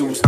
lawsuits.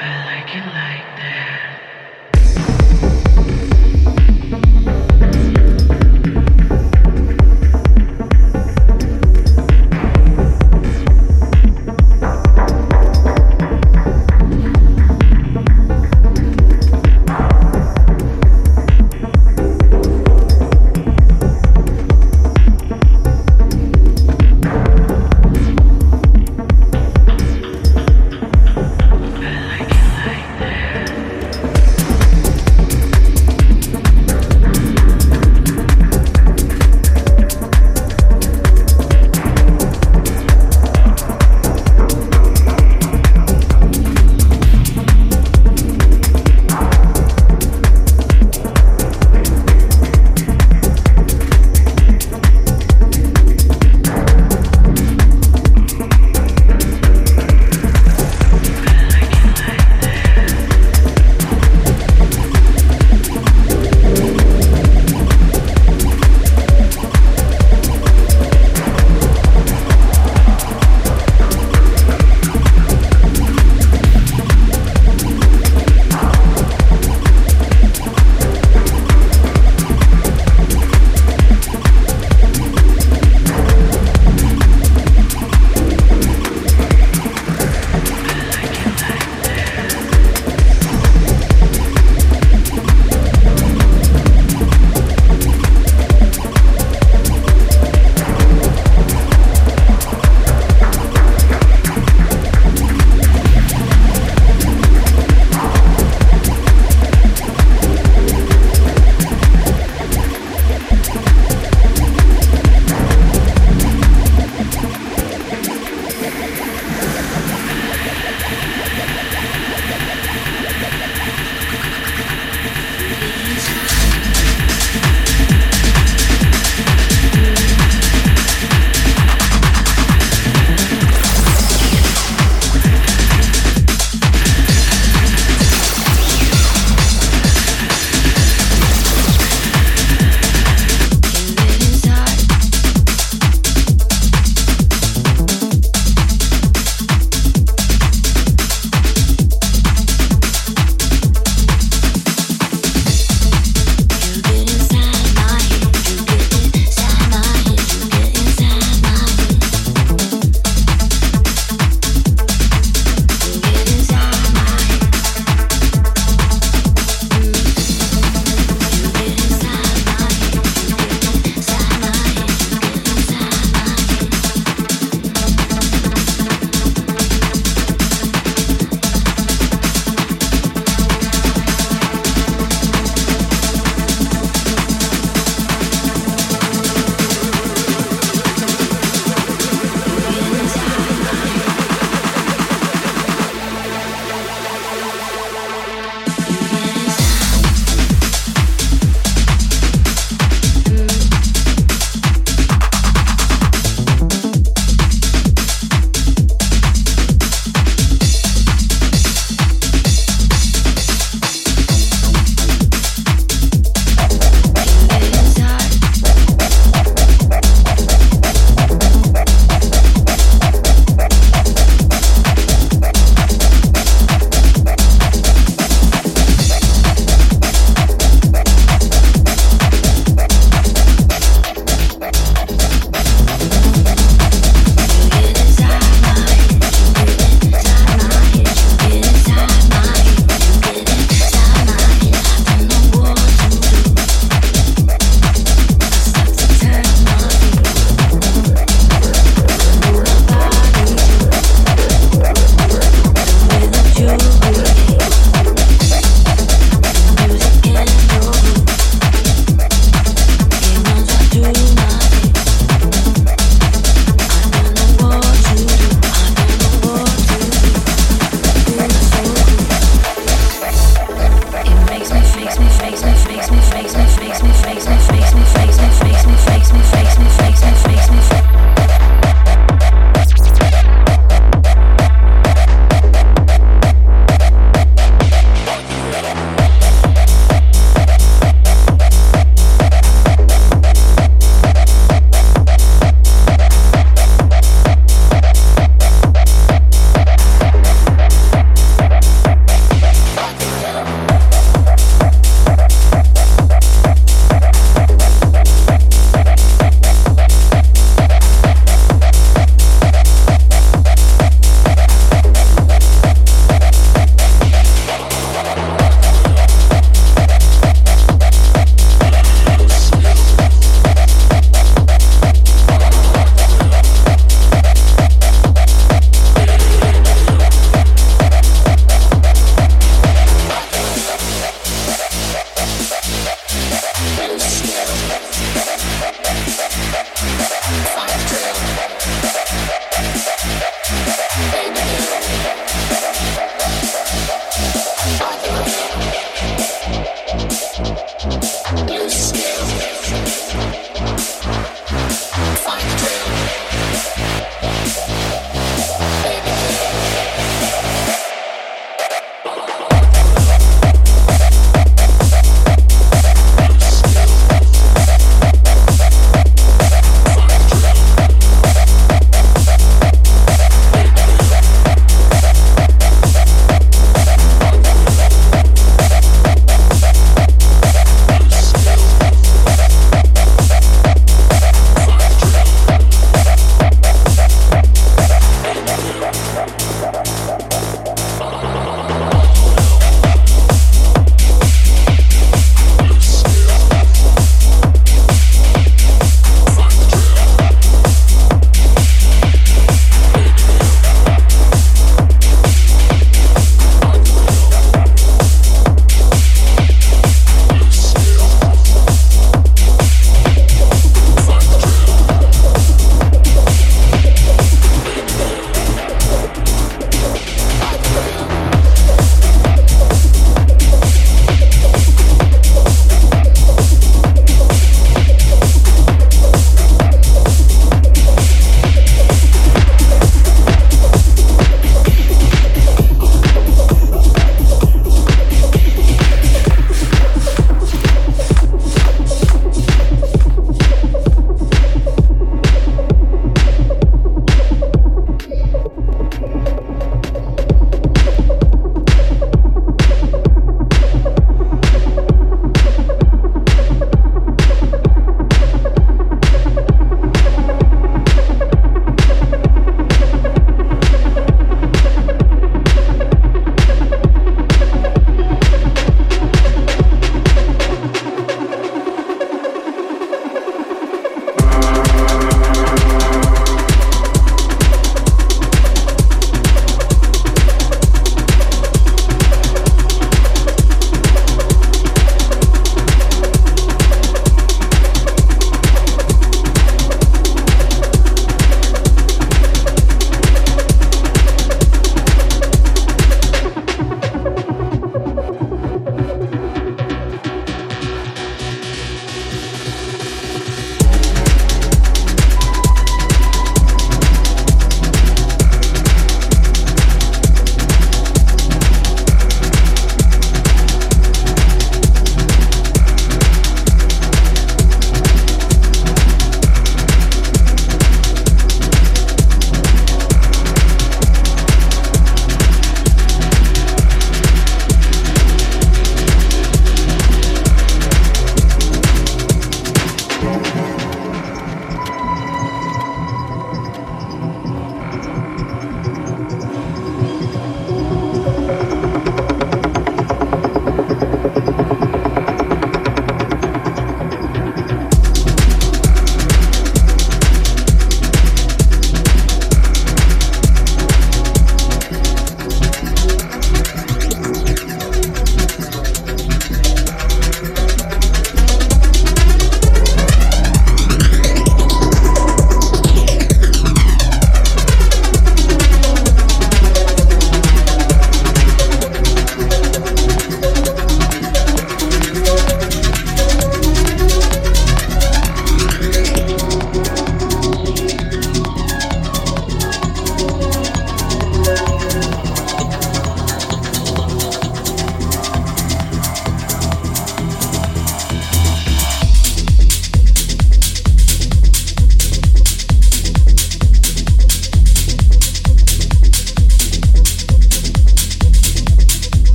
I like it like that.